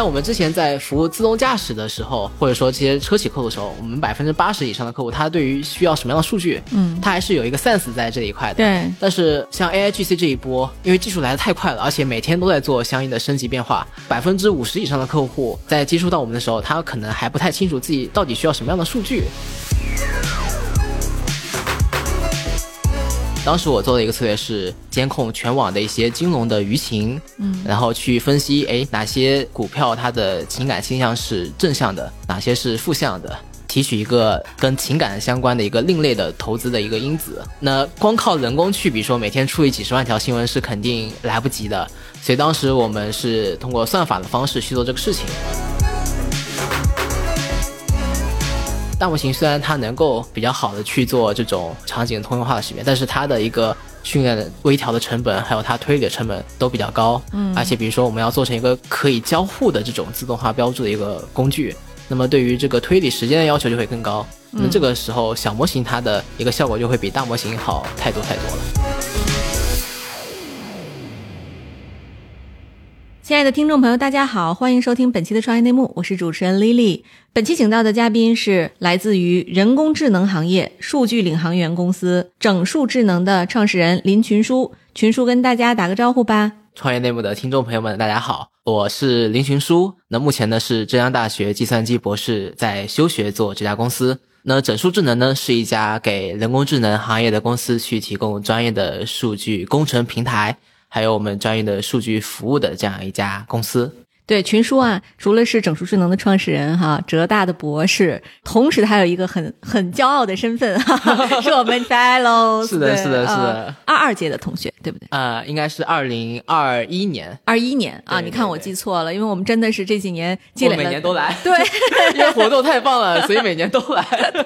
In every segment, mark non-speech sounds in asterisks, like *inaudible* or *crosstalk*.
像我们之前在服务自动驾驶的时候，或者说这些车企客户的时候，我们百分之八十以上的客户，他对于需要什么样的数据，嗯他还是有一个 sense 在这一块的。对但是像 AI GC 这一波，因为技术来的太快了，而且每天都在做相应的升级变化，百分之五十以上的客户在接触到我们的时候，他可能还不太清楚自己到底需要什么样的数据。当时我做的一个策略是监控全网的一些金融的舆情，嗯，然后去分析，哎，哪些股票它的情感倾向是正向的，哪些是负向的，提取一个跟情感相关的一个另类的投资的一个因子。那光靠人工去，比如说每天处理几十万条新闻是肯定来不及的，所以当时我们是通过算法的方式去做这个事情。大模型虽然它能够比较好的去做这种场景通用化的识别，但是它的一个训练的微调的成本，还有它推理的成本都比较高。嗯，而且比如说我们要做成一个可以交互的这种自动化标注的一个工具，那么对于这个推理时间的要求就会更高。那这个时候小模型它的一个效果就会比大模型好太多太多了。亲爱的听众朋友，大家好，欢迎收听本期的创业内幕，我是主持人 Lily。本期请到的嘉宾是来自于人工智能行业数据领航员公司整数智能的创始人林群书。群书跟大家打个招呼吧。创业内幕的听众朋友们，大家好，我是林群书。那目前呢是浙江大学计算机博士，在休学做这家公司。那整数智能呢是一家给人工智能行业的公司去提供专业的数据工程平台，还有我们专业的数据服务的这样一家公司。对群书啊，除了是整数智能的创始人哈，浙大的博士，同时他有一个很很骄傲的身份哈哈，*laughs* 是我们 *laughs* fellows，是的是的是的呃二二届的同学，对不对？呃，应该是二零二一年，二一年啊，你看我记错了，因为我们真的是这几年积累我了，每年都来，*laughs* 对，因为活动太棒了，所以每年都来。对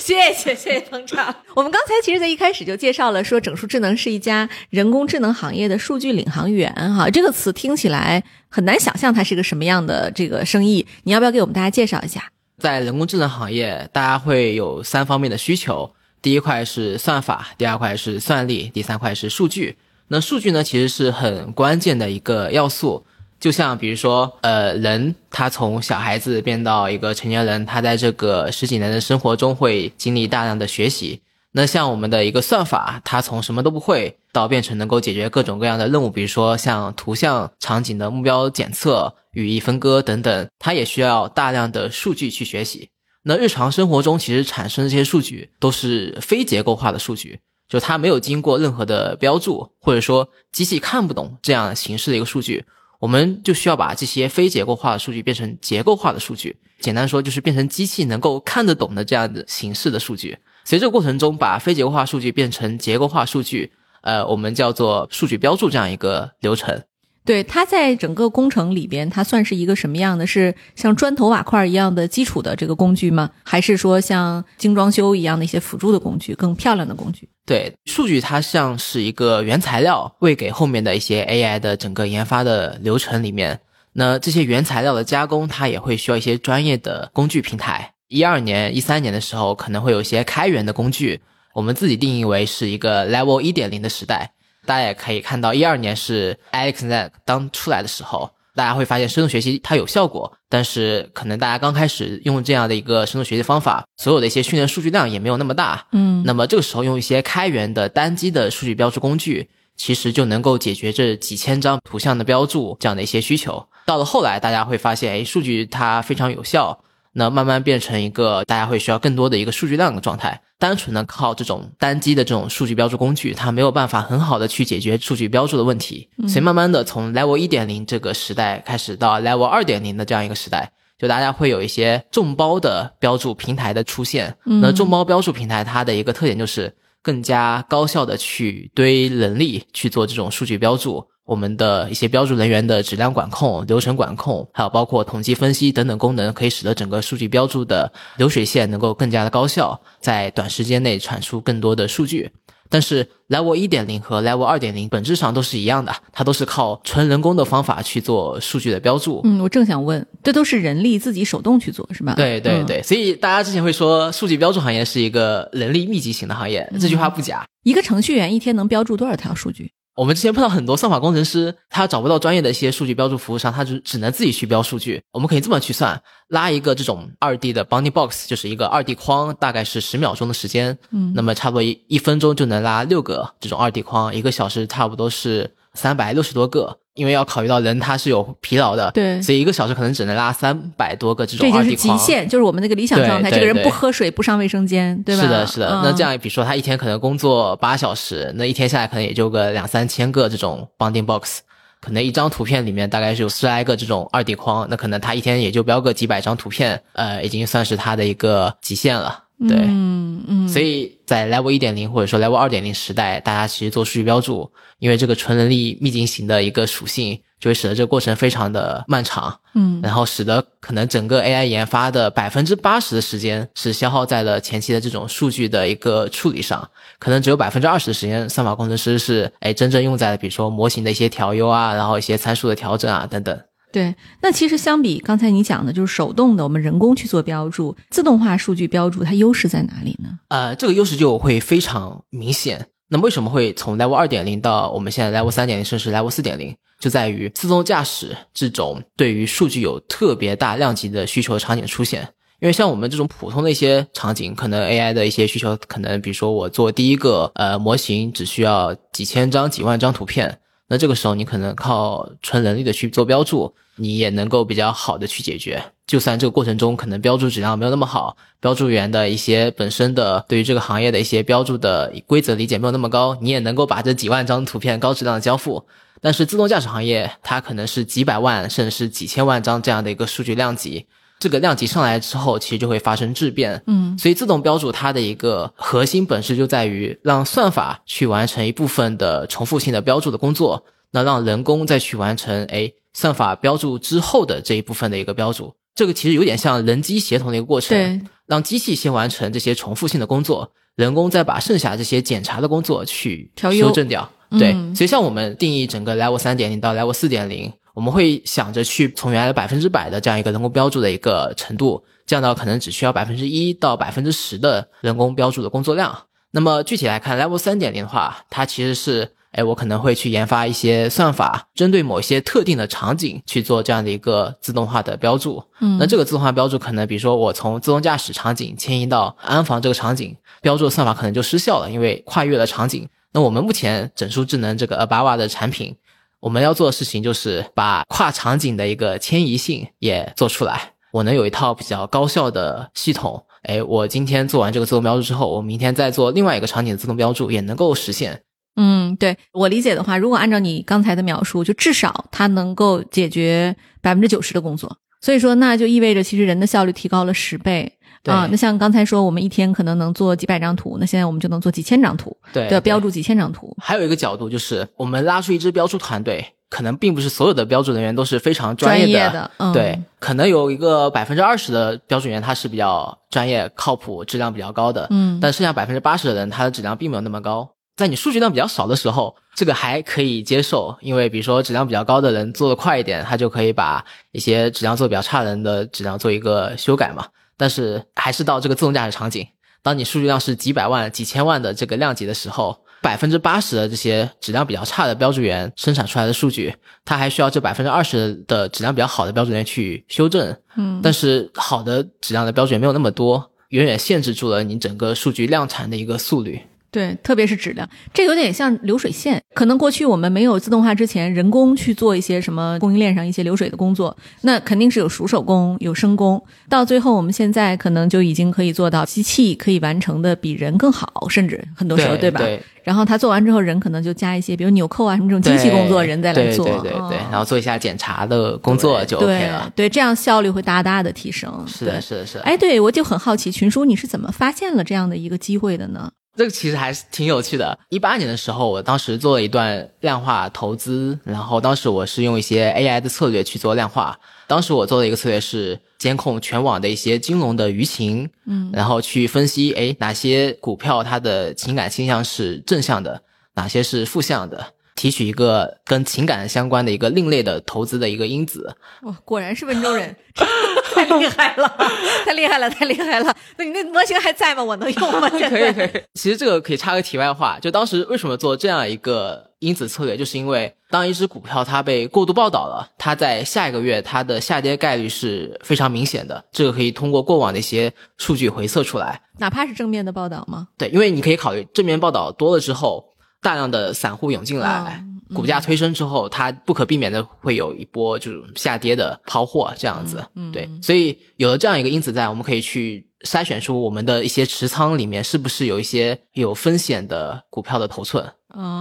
谢谢谢谢捧场。我们刚才其实，在一开始就介绍了，说整数智能是一家人工智能行业的数据领航员哈，这个词听起来很难想象它是一个什么样的这个生意，你要不要给我们大家介绍一下？在人工智能行业，大家会有三方面的需求。第一块是算法，第二块是算力，第三块是数据。那数据呢，其实是很关键的一个要素。就像比如说，呃，人他从小孩子变到一个成年人，他在这个十几年的生活中会经历大量的学习。那像我们的一个算法，它从什么都不会到变成能够解决各种各样的任务，比如说像图像场景的目标检测、语义分割等等，它也需要大量的数据去学习。那日常生活中其实产生这些数据都是非结构化的数据，就它没有经过任何的标注，或者说机器看不懂这样形式的一个数据，我们就需要把这些非结构化的数据变成结构化的数据。简单说就是变成机器能够看得懂的这样的形式的数据。随着过程中把非结构化数据变成结构化数据，呃，我们叫做数据标注这样一个流程。对，它在整个工程里边，它算是一个什么样的？是像砖头瓦块一样的基础的这个工具吗？还是说像精装修一样的一些辅助的工具，更漂亮的工具？对，数据它像是一个原材料，喂给后面的一些 AI 的整个研发的流程里面。那这些原材料的加工，它也会需要一些专业的工具平台。一二年、一三年的时候，可能会有一些开源的工具，我们自己定义为是一个 Level 一点零的时代。大家也可以看到，一二年是 AlexNet 刚出来的时候，大家会发现深度学习它有效果，但是可能大家刚开始用这样的一个深度学习方法，所有的一些训练数据量也没有那么大。嗯，那么这个时候用一些开源的单机的数据标注工具，其实就能够解决这几千张图像的标注这样的一些需求。到了后来，大家会发现，哎，数据它非常有效，那慢慢变成一个大家会需要更多的一个数据量的状态。单纯的靠这种单机的这种数据标注工具，它没有办法很好的去解决数据标注的问题。所以慢慢的从 Level 一点零这个时代开始到 Level 二点零的这样一个时代，就大家会有一些众包的标注平台的出现。那众包标注平台它的一个特点就是更加高效的去堆能力去做这种数据标注。我们的一些标注人员的质量管控、流程管控，还有包括统计分析等等功能，可以使得整个数据标注的流水线能够更加的高效，在短时间内产出更多的数据。但是 Level 一点零和 Level 二点零本质上都是一样的，它都是靠纯人工的方法去做数据的标注。嗯，我正想问，这都是人力自己手动去做是吧？嗯对对对，所以大家之前会说数据标注行业是一个人力密集型的行业，这句话不假。一个程序员一天能标注多少条数据？我们之前碰到很多算法工程师，他找不到专业的一些数据标注服务商，他就只能自己去标数据。我们可以这么去算，拉一个这种二 D 的 bounding box，就是一个二 D 框，大概是十秒钟的时间，嗯，那么差不多一一分钟就能拉六个这种二 D 框，一个小时差不多是三百六十多个。因为要考虑到人他是有疲劳的，对，所以一个小时可能只能拉三百多个这种二 D 框，极限，就是我们那个理想状态。这个人不喝水，不上卫生间，对吧？是的，是的。那这样，比如说他一天可能工作八小时，那一天下来可能也就个两三千个这种 bounding box，可能一张图片里面大概是有十来个这种二 D 框，那可能他一天也就标个几百张图片，呃，已经算是他的一个极限了。对，嗯嗯，所以在 Level 一点零或者说 Level 二点零时代，大家其实做数据标注，因为这个纯人力秘境型的一个属性，就会使得这个过程非常的漫长，嗯，然后使得可能整个 AI 研发的百分之八十的时间是消耗在了前期的这种数据的一个处理上，可能只有百分之二十的时间，算法工程师是哎真正用在了比如说模型的一些调优啊，然后一些参数的调整啊等等。对，那其实相比刚才你讲的，就是手动的，我们人工去做标注，自动化数据标注，它优势在哪里呢？呃，这个优势就会非常明显。那为什么会从 Level 二点零到我们现在 Level 三点零，甚至 Level 四点零，就在于自动驾驶这种对于数据有特别大量级的需求场景出现。因为像我们这种普通的一些场景，可能 AI 的一些需求，可能比如说我做第一个呃模型，只需要几千张、几万张图片。那这个时候，你可能靠纯人力的去做标注，你也能够比较好的去解决。就算这个过程中可能标注质量没有那么好，标注员的一些本身的对于这个行业的一些标注的规则理解没有那么高，你也能够把这几万张图片高质量的交付。但是自动驾驶行业，它可能是几百万甚至是几千万张这样的一个数据量级。这个量级上来之后，其实就会发生质变。嗯，所以自动标注它的一个核心本质就在于让算法去完成一部分的重复性的标注的工作，那让人工再去完成哎算法标注之后的这一部分的一个标注。这个其实有点像人机协同的一个过程，对，让机器先完成这些重复性的工作，人工再把剩下这些检查的工作去修正掉。对，所以像我们定义整个 Level 三点零到 Level 四点零。我们会想着去从原来的百分之百的这样一个人工标注的一个程度，降到可能只需要百分之一到百分之十的人工标注的工作量。那么具体来看，Level 三点零的话，它其实是，哎，我可能会去研发一些算法，针对某些特定的场景去做这样的一个自动化的标注。嗯，那这个自动化标注可能，比如说我从自动驾驶场景迁移到安防这个场景，标注的算法可能就失效了，因为跨越了场景。那我们目前整数智能这个 Abava 的产品。我们要做的事情就是把跨场景的一个迁移性也做出来。我能有一套比较高效的系统，哎，我今天做完这个自动标注之后，我明天再做另外一个场景的自动标注也能够实现。嗯，对我理解的话，如果按照你刚才的描述，就至少它能够解决百分之九十的工作。所以说，那就意味着其实人的效率提高了十倍。啊，那像刚才说，我们一天可能能做几百张图，那现在我们就能做几千张图，对，标注几千张图。还有一个角度就是，我们拉出一支标注团队，可能并不是所有的标注人员都是非常专业的，对，可能有一个百分之二十的标注员他是比较专业、靠谱、质量比较高的，嗯，但剩下百分之八十的人，他的质量并没有那么高。在你数据量比较少的时候，这个还可以接受，因为比如说质量比较高的人做的快一点，他就可以把一些质量做的比较差的人的质量做一个修改嘛。但是还是到这个自动驾驶场景，当你数据量是几百万、几千万的这个量级的时候，百分之八十的这些质量比较差的标注员生产出来的数据，它还需要这百分之二十的质量比较好的标准员去修正。嗯，但是好的质量的标注员没有那么多，远远限制住了你整个数据量产的一个速率。对，特别是质量，这有点像流水线。可能过去我们没有自动化之前，人工去做一些什么供应链上一些流水的工作，那肯定是有熟手工、有生工。到最后，我们现在可能就已经可以做到机器可以完成的比人更好，甚至很多时候，对吧？对然后他做完之后，人可能就加一些，比如纽扣啊什么这种精细工作，人再来做。对对对，然后做一下检查的工作就 OK 了。对，这样效率会大大的提升。是的，是的，是的。哎，对我就很好奇，群叔你是怎么发现了这样的一个机会的呢？这个其实还是挺有趣的。一八年的时候，我当时做了一段量化投资，然后当时我是用一些 AI 的策略去做量化。当时我做的一个策略是监控全网的一些金融的舆情，嗯，然后去分析，哎，哪些股票它的情感倾向是正向的，哪些是负向的。提取一个跟情感相关的一个另类的投资的一个因子。哇，果然是温州人，*laughs* 太厉害了，*laughs* 太厉害了，太厉害了！那你那模型还在吗？我能用吗？*laughs* 可以，可以。其实这个可以插个题外话，就当时为什么做这样一个因子策略，就是因为当一只股票它被过度报道了，它在下一个月它的下跌概率是非常明显的，这个可以通过过往的一些数据回测出来。哪怕是正面的报道吗？对，因为你可以考虑正面报道多了之后，大量的散户涌进来，股价推升之后，它不可避免的会有一波就是下跌的抛货这样子。对，所以有了这样一个因子在，我们可以去。筛选出我们的一些持仓里面是不是有一些有风险的股票的头寸，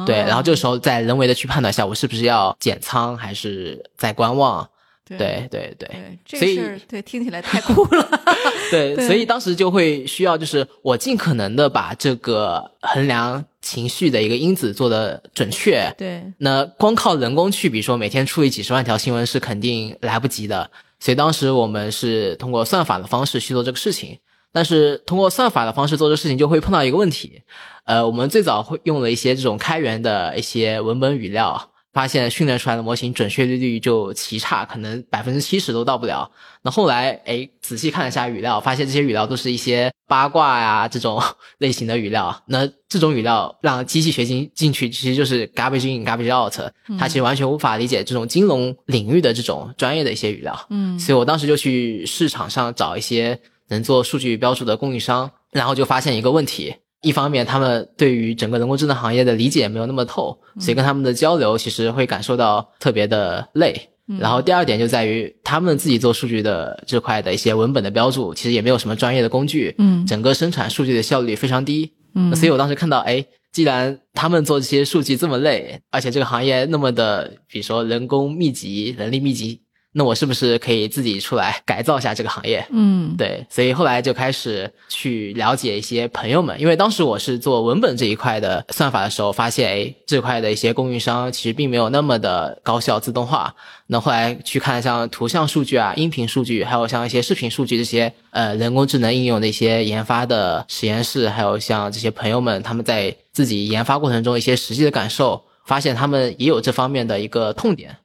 对，然后这个时候再人为的去判断一下，我是不是要减仓还是在观望，对。对对，所以对听起来太酷了，*laughs* 对，所以当时就会需要就是我尽可能的把这个衡量情绪的一个因子做的准确，对，那光靠人工去，比如说每天处理几十万条新闻是肯定来不及的，所以当时我们是通过算法的方式去做这个事情。但是通过算法的方式做这个事情，就会碰到一个问题，呃，我们最早会用了一些这种开源的一些文本语料，发现训练出来的模型准确率就奇差，可能百分之七十都到不了。那后来，哎，仔细看了一下语料，发现这些语料都是一些八卦呀这种 *laughs* 类型的语料。那这种语料让机器学习进去，其实就是 garbage in garbage out，它其实完全无法理解这种金融领域的这种专业的一些语料。嗯，所以我当时就去市场上找一些。能做数据标注的供应商，然后就发现一个问题：一方面，他们对于整个人工智能行业的理解没有那么透，所以跟他们的交流其实会感受到特别的累。然后第二点就在于，他们自己做数据的这块的一些文本的标注，其实也没有什么专业的工具，嗯，整个生产数据的效率非常低，嗯，所以我当时看到，哎，既然他们做这些数据这么累，而且这个行业那么的，比如说人工密集、人力密集。那我是不是可以自己出来改造一下这个行业？嗯，对，所以后来就开始去了解一些朋友们，因为当时我是做文本这一块的算法的时候，发现哎，这块的一些供应商其实并没有那么的高效自动化。那后来去看像图像数据啊、音频数据，还有像一些视频数据这些呃人工智能应用的一些研发的实验室，还有像这些朋友们他们在自己研发过程中一些实际的感受，发现他们也有这方面的一个痛点。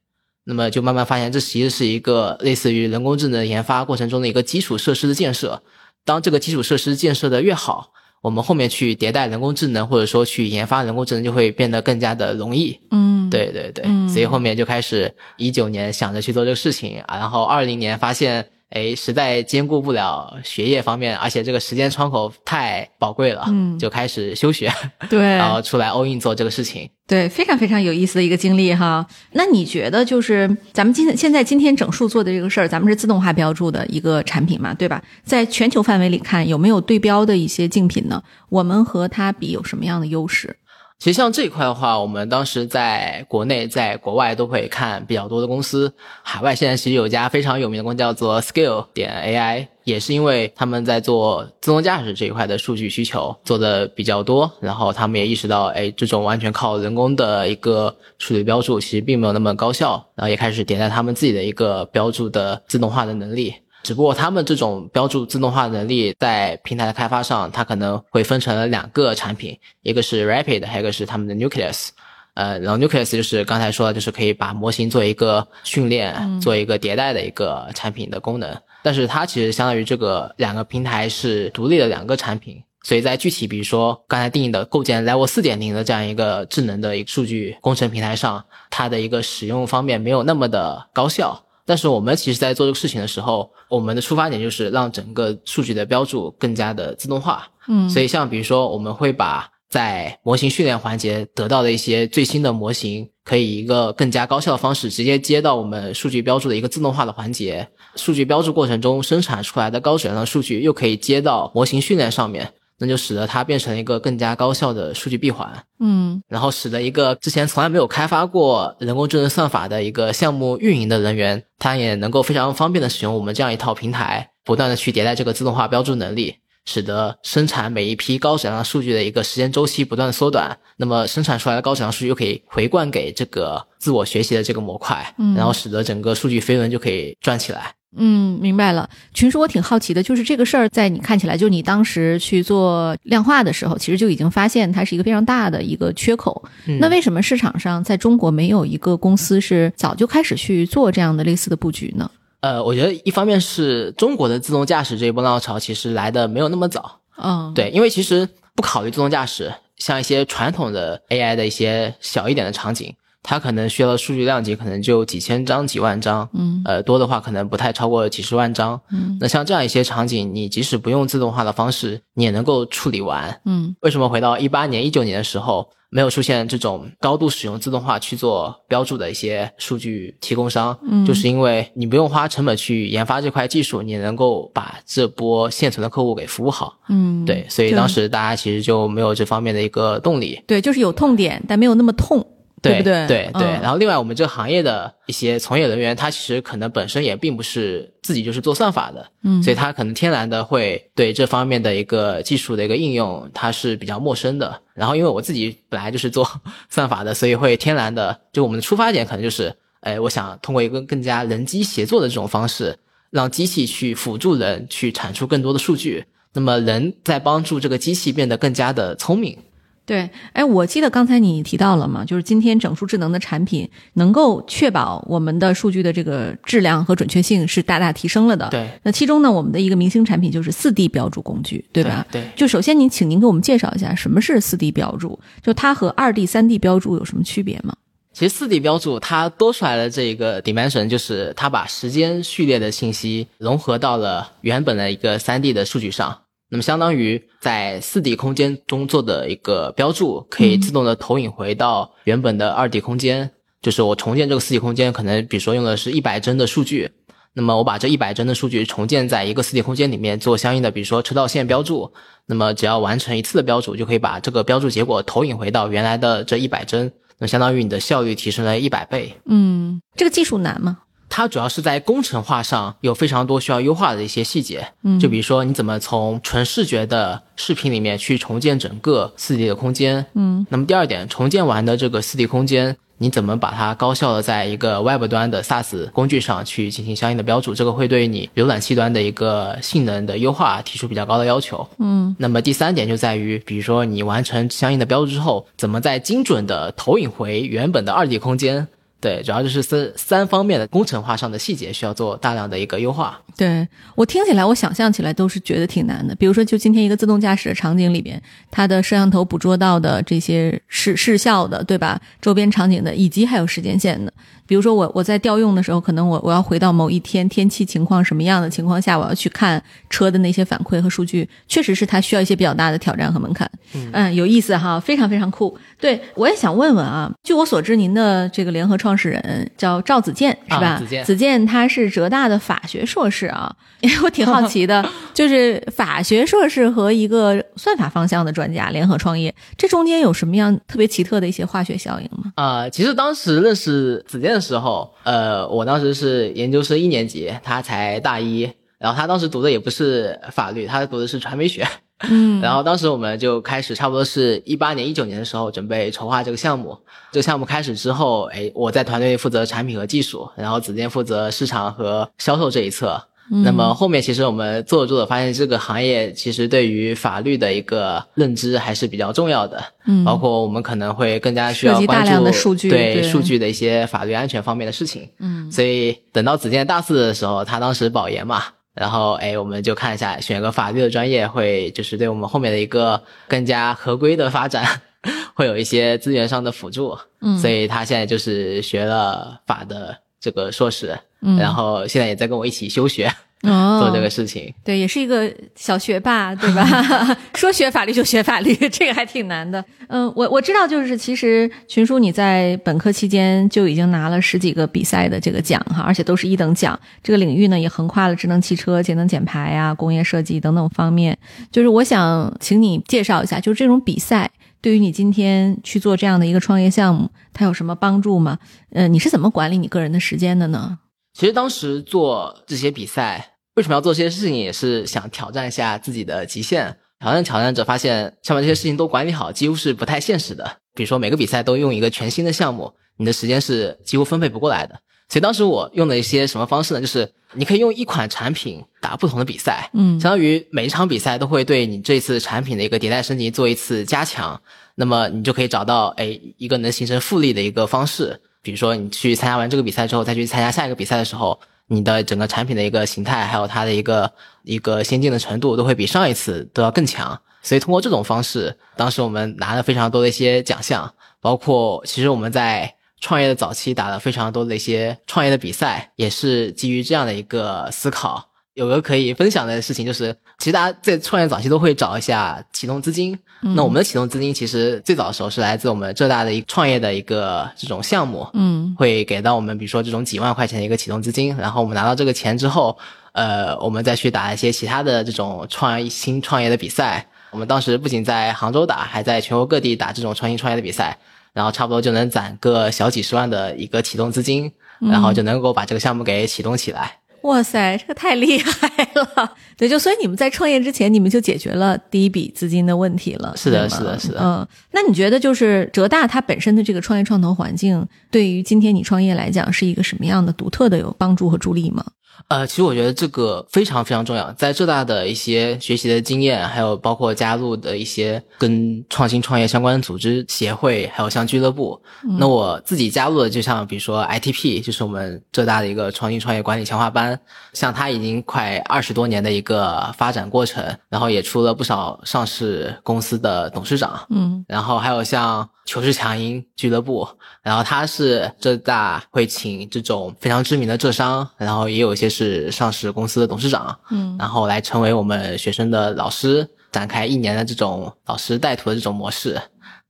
那么就慢慢发现，这其实是一个类似于人工智能研发过程中的一个基础设施的建设。当这个基础设施建设的越好，我们后面去迭代人工智能，或者说去研发人工智能，就会变得更加的容易。嗯，对对对，所以后面就开始一九年想着去做这个事情啊，然后二零年发现。哎，实在兼顾不了学业方面，而且这个时间窗口太宝贵了，嗯，就开始休学，*laughs* 对，然后出来 all in 做这个事情，对，非常非常有意思的一个经历哈。那你觉得，就是咱们今现在今天整数做的这个事儿，咱们是自动化标注的一个产品嘛，对吧？在全球范围里看，有没有对标的一些竞品呢？我们和它比有什么样的优势？其实像这一块的话，我们当时在国内、在国外都会看比较多的公司。海外现在其实有家非常有名的公司叫做 Scale 点 AI，也是因为他们在做自动驾驶这一块的数据需求做的比较多，然后他们也意识到，哎，这种完全靠人工的一个数据标注其实并没有那么高效，然后也开始迭代他们自己的一个标注的自动化的能力。只不过他们这种标注自动化能力在平台的开发上，它可能会分成两个产品，一个是 Rapid，还有一个是他们的 Nucleus。呃，然后 Nucleus 就是刚才说的，就是可以把模型做一个训练、做一个迭代的一个产品的功能。但是它其实相当于这个两个平台是独立的两个产品，所以在具体比如说刚才定义的构建 Level 四点零的这样一个智能的一个数据工程平台上，它的一个使用方面没有那么的高效。但是我们其实，在做这个事情的时候，我们的出发点就是让整个数据的标注更加的自动化。嗯，所以像比如说，我们会把在模型训练环节得到的一些最新的模型，可以一个更加高效的方式直接接到我们数据标注的一个自动化的环节。数据标注过程中生产出来的高质量的数据，又可以接到模型训练上面。那就使得它变成一个更加高效的数据闭环，嗯，然后使得一个之前从来没有开发过人工智能算法的一个项目运营的人员，他也能够非常方便的使用我们这样一套平台，不断的去迭代这个自动化标注能力，使得生产每一批高质量数据的一个时间周期不断的缩短，那么生产出来的高质量数据又可以回灌给这个自我学习的这个模块，嗯，然后使得整个数据飞轮就可以转起来。嗯，明白了。群叔，我挺好奇的，就是这个事儿，在你看起来，就你当时去做量化的时候，其实就已经发现它是一个非常大的一个缺口。那为什么市场上在中国没有一个公司是早就开始去做这样的类似的布局呢？呃，我觉得一方面是中国的自动驾驶这一波浪潮其实来的没有那么早。嗯，对，因为其实不考虑自动驾驶，像一些传统的 AI 的一些小一点的场景，它可能需要的数据量级可能就几千张、几万张，嗯呃，多的话可能不太超过几十万张。嗯那像这样一些场景，你即使不用自动化的方式，你也能够处理完。嗯为什么回到一八年、一九年的时候，没有出现这种高度使用自动化去做标注的一些数据提供商？嗯就是因为你不用花成本去研发这块技术，你能够把这波现存的客户给服务好。嗯，对，所以当时大家其实就没有这方面的一个动力。对，就是有痛点，但没有那么痛，对不对？对对。嗯然后另外，我们这个行业的一些从业人员，他其实可能本身也并不是自己就是做算法的，嗯所以他可能天然的会对这方面的一个技术的一个应用，它是比较陌生的。然后因为我自己本来就是做 *laughs* 算法的，所以会天然的，就我们的出发点可能就是，哎，我想通过一个更加人机协作的这种方式，让机器去辅助人去产出更多的数据。那么人在帮助这个机器变得更加的聪明。对，哎，我记得刚才你提到了嘛，就是今天整数智能的产品能够确保我们的数据的这个质量和准确性是大大提升了的。对，那其中呢，我们的一个明星产品就是四 D 标注工具，对吧？对。就首先您，请您给我们介绍一下什么是四 D 标注，就它和二 D、三 D 标注有什么区别吗？其实四 D 标注它多出来的这个 dimension 就是它把时间序列的信息融合到了原本的一个三 D 的数据上。那么相当于在四 D 空间中做的一个标注，可以自动的投影回到原本的二 D 空间。就是我重建这个四 D 空间，可能比如说用的是一百帧的数据，那么我把这一百帧的数据重建在一个四 D 空间里面做相应的，比如说车道线标注。那么只要完成一次的标注，就可以把这个标注结果投影回到原来的这一百帧。那相当于你的效率提升了一百倍。嗯，这个技术难吗？它主要是在工程化上有非常多需要优化的一些细节，嗯。就比如说你怎么从纯视觉的视频里面去重建整个四 D 的空间，嗯，那么第二点，重建完的这个四 D 空间，你怎么把它高效的在一个 Web 端的 SaaS 工具上去进行相应的标注，这个会对你浏览器端的一个性能的优化提出比较高的要求。嗯。那么第三点就在于，比如说你完成相应的标注之后，怎么再精准的投影回原本的二 D 空间？对，主要就是三三方面的工程化上的细节需要做大量的一个优化。对我听起来，我想象起来都是觉得挺难的。比如说，就今天一个自动驾驶的场景里边，它的摄像头捕捉到的这些视视效的，对吧？周边场景的，以及还有时间线的。比如说我我在调用的时候，可能我我要回到某一天天气情况什么样的情况下，我要去看车的那些反馈和数据，确实是它需要一些比较大的挑战和门槛。嗯有意思哈，非常非常酷。对我也想问问啊，据我所知，您的这个联合创始人叫赵子健是吧？啊子健子健他是浙大的法学硕士啊，因 *laughs* 为我挺好奇的，*laughs* 就是法学硕士和一个算法方向的专家联合创业，这中间有什么样特别奇特的一些化学效应吗？啊、其实当时认识子健的时候，呃，我当时是研究生一年级，他才大一，然后他当时读的也不是法律，他读的是传媒学。嗯然后当时我们就开始，差不多是一八年、一九年的时候，准备筹划这个项目。这个项目开始之后，哎，我在团队负责产品和技术，然后子健负责市场和销售这一侧。那么后面其实我们做着做着发现，这个行业其实对于法律的一个认知还是比较重要的。嗯包括我们可能会更加需要关注量的数据对对数据的一些法律安全方面的事情。嗯所以等到子健大四的时候，他当时保研嘛，然后哎，我们就看一下选个法律的专业，会就是对我们后面的一个更加合规的发展，*laughs* 会有一些资源上的辅助。嗯所以他现在就是学了法的这个硕士，嗯然后现在也在跟我一起休学、哦 *laughs* 做这个事情。对，也是一个小学霸，*laughs* 对吧？*laughs* 说学法律就学法律，这个还挺难的。嗯，我我知道，就是其实群叔你在本科期间就已经拿了十几个比赛的这个奖哈，而且都是一等奖。这个领域呢也横跨了智能汽车、节能减排啊、工业设计等等方面。就是我想请你介绍一下，就是这种比赛对于你今天去做这样的一个创业项目，它有什么帮助吗？呃，你是怎么管理你个人的时间的呢？其实当时做这些比赛，为什么要做这些事情，也是想挑战一下自己的极限。挑战挑战者，发现想把这些事情都管理好，几乎是不太现实的。比如说每个比赛都用一个全新的项目，你的时间是几乎分配不过来的。所以当时我用的一些什么方式呢？就是你可以用一款产品打不同的比赛，嗯相当于每一场比赛都会对你这次产品的一个迭代升级做一次加强，那么你就可以找到哎一个能形成复利的一个方式。比如说你去参加完这个比赛之后，再去参加下一个比赛的时候，你的整个产品的一个形态，还有它的一个一个先进的程度，都会比上一次都要更强。所以通过这种方式，当时我们拿了非常多的一些奖项，包括其实我们在创业的早期打了非常多的一些创业的比赛，也是基于这样的一个思考。有个可以分享的事情就是，其实大家在创业早期都会找一下启动资金。那我们的启动资金其实最早的时候是来自我们浙大的一个创业的一个这种项目，嗯，会给到我们，比如说这种几万块钱的一个启动资金。然后我们拿到这个钱之后，呃，我们再去打一些其他的这种创业新创业的比赛。我们当时不仅在杭州打，还在全国各地打这种创新创业的比赛，然后差不多就能攒个小几十万的一个启动资金，然后就能够把这个项目给启动起来。哇塞，这个太厉害了！*laughs* 对，就所以你们在创业之前，你们就解决了第一笔资金的问题了。是的，是的，是的。嗯，那你觉得就是浙大它本身的这个创业创投环境，对于今天你创业来讲，是一个什么样的独特的有帮助和助力吗？呃，其实我觉得这个非常非常重要，在浙大的一些学习的经验，还有包括加入的一些跟创新创业相关的组织协会，还有像俱乐部。那我自己加入的，就像比如说 ITP，就是我们浙大的一个创新创业管理强化班，像它已经快二十多年的一个发展过程，然后也出了不少上市公司的董事长。嗯，然后还有像。求是强音俱乐部，然后他是浙大会请这种非常知名的浙商，然后也有一些是上市公司的董事长，嗯，然后来成为我们学生的老师，展开一年的这种老师带徒的这种模式，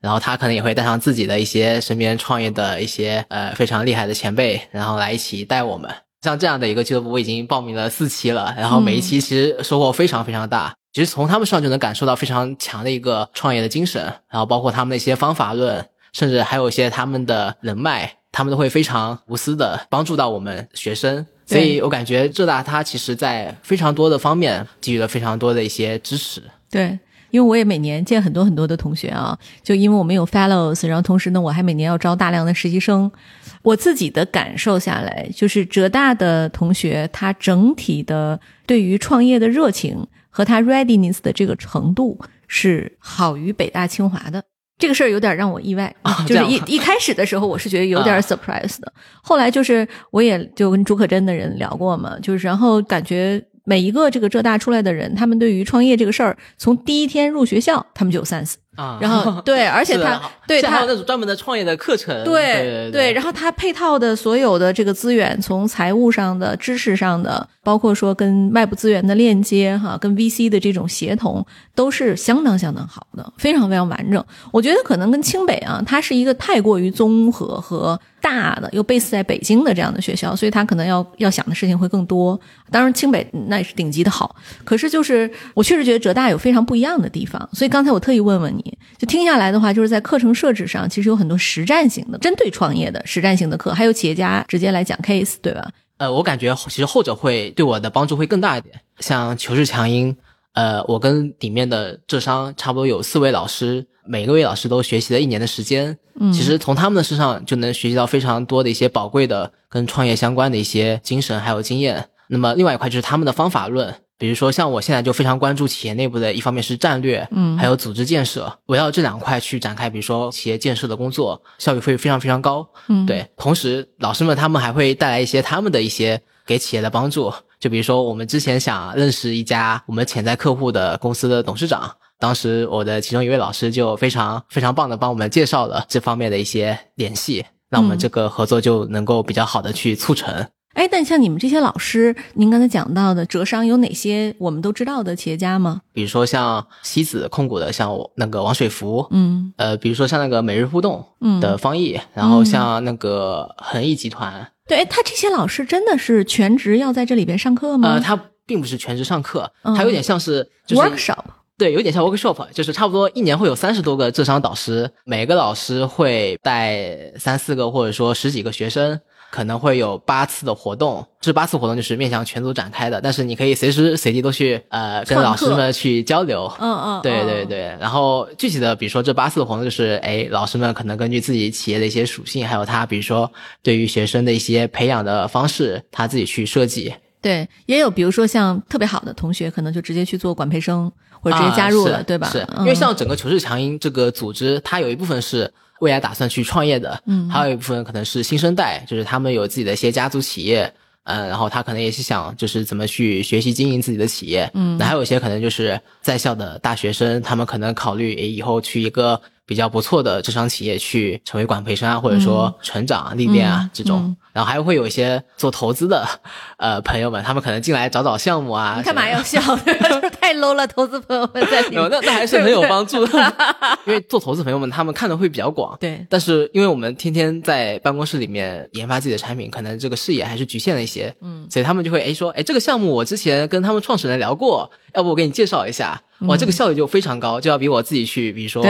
然后他可能也会带上自己的一些身边创业的一些呃非常厉害的前辈，然后来一起带我们。像这样的一个俱乐部，我已经报名了四期了，然后每一期其实收获非常非常大。其实从他们身上就能感受到非常强的一个创业的精神，然后包括他们的一些方法论，甚至还有一些他们的人脉，他们都会非常无私的帮助到我们学生。所以我感觉浙大它其实在非常多的方面给予了非常多的一些支持。对，因为我也每年见很多很多的同学啊，就因为我们有 fellows，然后同时呢，我还每年要招大量的实习生。我自己的感受下来，就是浙大的同学他整体的对于创业的热情。和他 readiness 的这个程度是好于北大清华的，这个事儿有点让我意外。*laughs* 就是一一开始的时候，我是觉得有点 surprise 的。后来就是我也就跟朱可桢的人聊过嘛，就是然后感觉每一个这个浙大出来的人，他们对于创业这个事儿，从第一天入学校，他们就有 sense。啊，然后 *laughs* 对，而且他对他还有那种专门的创业的课程，对对，然后他配套的所有的这个资源，从财务上的、知识上的，包括说跟外部资源的链接，哈，跟 VC 的这种协同，都是相当相当好的，非常非常完整。我觉得可能跟清北啊，它是一个太过于综合和大的，又 base 在北京的这样的学校，所以他可能要要想的事情会更多。当然，清北那也是顶级的好，可是就是我确实觉得浙大有非常不一样的地方，所以刚才我特意问问你。就听下来的话，就是在课程设置上，其实有很多实战型的、针对创业的实战型的课，还有企业家直接来讲 case，对吧？呃，我感觉其实后者会对我的帮助会更大一点。像求是强音，呃，我跟里面的浙商差不多有四位老师，每个位老师都学习了一年的时间。嗯，其实从他们的身上就能学习到非常多的一些宝贵的跟创业相关的一些精神还有经验。那么另外一块就是他们的方法论。比如说，像我现在就非常关注企业内部的一方面是战略，嗯，还有组织建设，围绕这两块去展开，比如说企业建设的工作，效率会非常非常高，嗯，对。同时，老师们他们还会带来一些他们的一些给企业的帮助，就比如说我们之前想认识一家我们潜在客户的公司的董事长，当时我的其中一位老师就非常非常棒的帮我们介绍了这方面的一些联系，那我们这个合作就能够比较好的去促成。哎，但像你们这些老师，您刚才讲到的浙商有哪些我们都知道的企业家吗？比如说像西子控股的，像那个王水福，嗯，呃，比如说像那个每日互动的方毅，然后像那个恒毅集团，对，他这些老师真的是全职要在这里边上课吗？呃，他并不是全职上课，他有点像是 workshop，对，有点像 workshop，就是差不多一年会有三十多个浙商导师，每个老师会带三四个或者说十几个学生。可能会有八次的活动，这八次活动就是面向全组展开的，但是你可以随时随地都去呃跟老师们去交流。嗯嗯，对对对。然后具体的，比如说这八次的活动，就是哎，老师们可能根据自己企业的一些属性，还有他比如说对于学生的一些培养的方式，他自己去设计。对，也有比如说像特别好的同学，可能就直接去做管培生，或者直接加入了，对吧？是因为像整个求是强音这个组织，它有一部分是。未来打算去创业的，嗯，还有一部分可能是新生代，就是他们有自己的一些家族企业，嗯，然后他可能也是想就是怎么去学习经营自己的企业，嗯，那还有一些可能就是在校的大学生，他们可能考虑以后去一个比较不错的职场企业去成为管培生啊，或者说成长啊、历练啊这种，然后还会有一些做投资的 *laughs* 呃朋友们，他们可能进来找找项目啊，你干嘛要笑？*laughs* 太 low 了，投资朋友们在里面，那那还是很有帮助的，*laughs* 因为做投资朋友们他们看的会比较广，对，但是因为我们天天在办公室里面研发自己的产品，可能这个视野还是局限了一些，嗯，所以他们就会哎说，哎这个项目我之前跟他们创始人聊过，要不我给你介绍一下，哇，这个效率就非常高，就要比我自己去，比如说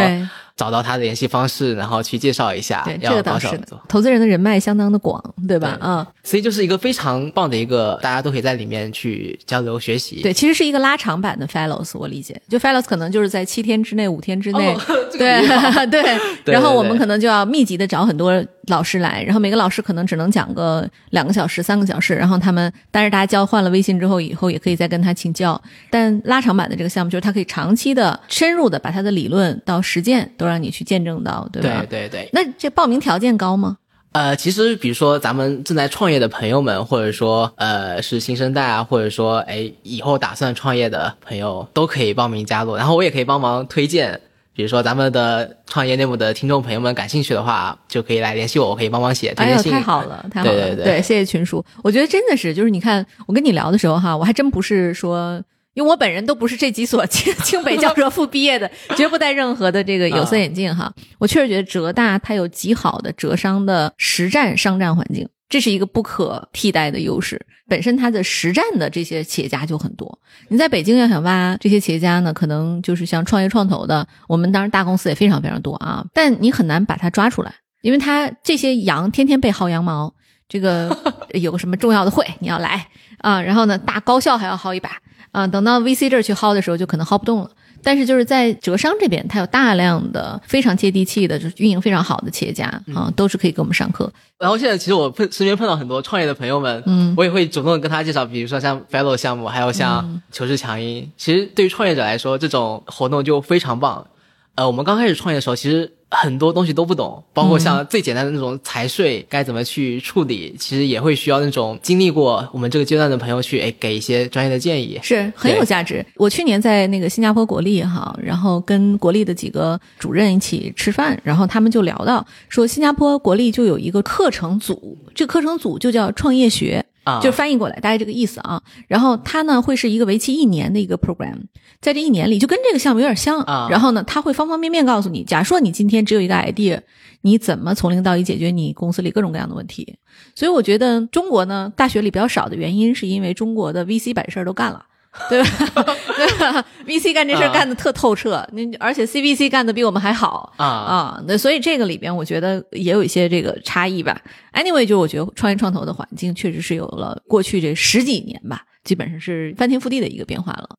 找到他的联系方式，然后去介绍一下，对，这要个倒是。投资人的人脉相当的广，对吧？对嗯，所以就是一个非常棒的一个，大家都可以在里面去交流学习。对，其实是一个拉长版的 Fellows，我理解，就 Fellows 可能就是在七天之内、五天之内，对 *laughs* 对，对然后我们可能就要密集的找很多老师来，然后每个老师可能只能讲个两个小时、三个小时，然后他们，但是大家交换了微信之后，以后也可以再跟他请教。但拉长版的这个项目，就是他可以长期的、深入的把他的理论到实践都让你去见证到，对吧？对对对，那这报名条件高吗？呃，其实比如说咱们正在创业的朋友们，或者说呃是新生代啊，或者说哎以后打算创业的朋友，都可以报名加入。然后我也可以帮忙推荐，比如说咱们的创业内部的听众朋友们感兴趣的话，就可以来联系我，我可以帮忙写推哎呦，荐信。太好了，太好了！对对对谢谢群叔。我觉得真的是，就是你看，我跟你聊的时候哈，我还真不是说，因为我本人都不是这几所 *laughs* 清清北教授 *laughs* 附毕业的，绝不戴任何的这个有色眼镜哈。我确实觉得浙大它有极好的浙商的实战商战环境。这是一个不可替代的优势，本身它的实战的这些企业家就很多。你在北京要想挖这些企业家呢，可能就是像创业创投的，我们当然大公司也非常非常多啊，但你很难把它抓出来。因为他这些羊天天被薅羊毛，这个 *laughs* 有个什么重要的会你要来啊，然后呢大高校还要薅一把啊，等到 VC 这儿去薅的时候就可能薅不动了。但是就是在浙商这边，它有大量的非常接地气的，就是运营非常好的企业家啊，都是可以给我们上课。然后现在其实我碰身边碰到很多创业的朋友们，嗯我也会主动地跟他介绍，比如说像 Fellow 项目，还有嗯像求是强音。其实对于创业者来说，这种活动就非常棒。呃，我们刚开始创业的时候，其实很多东西都不懂，包括像最简单的那种财税该怎么去处理，其实也会需要那种经历过我们这个阶段的朋友去哎给一些专业的建议。是很有价值。我去年在那个新加坡国立哈，然后跟国立的几个主任一起吃饭，然后他们就聊到说，新加坡国立就有一个课程组，这个课程组就叫创业学。啊，就翻译过来，大概这个意思啊。然后它呢会是一个为期一年的一个 program，在这一年里就跟这个项目有点像啊然后呢，它会方方面面告诉你，假如说你今天只有一个 idea，你怎么从零到一解决你公司里各种各样的问题。所以我觉得中国呢，大学里比较少的原因，是因为中国的 VC 把事儿都干了。*laughs* 对吧？*laughs* 对吧？VC 干这事干的特透彻，那、而且 CVC 干的比我们还好啊啊。那所以这个里边，我觉得也有一些这个差异吧。Anyway，就我觉得创业创投的环境确实是有了过去这十几年吧，基本上是翻天覆地的一个变化了。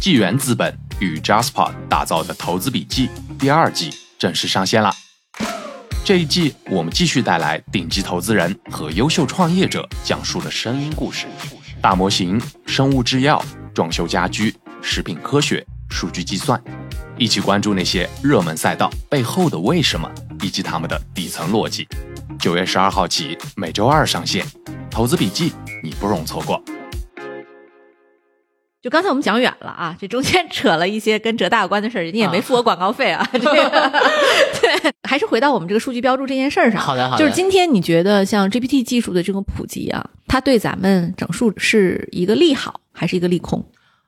纪元资本与 Jasper 打造的投资笔记第二季正式上线啦！这一季我们继续带来顶级投资人和优秀创业者讲述的声音故事，大模型、生物制药、装修家居、食品科学、数据计算，一起关注那些热门赛道背后的为什么以及他们的底层逻辑。九月十二号起，每周二上线，投资笔记你不容错过。就刚才我们讲远了啊，这中间扯了一些跟浙大有关的事儿，人家也没付我广告费啊。这个对，还是回到我们这个数据标注这件事儿上。好的好的就是今天你觉得像 GPT 技术的这种普及啊，它对咱们整数是一个利好还是一个利空？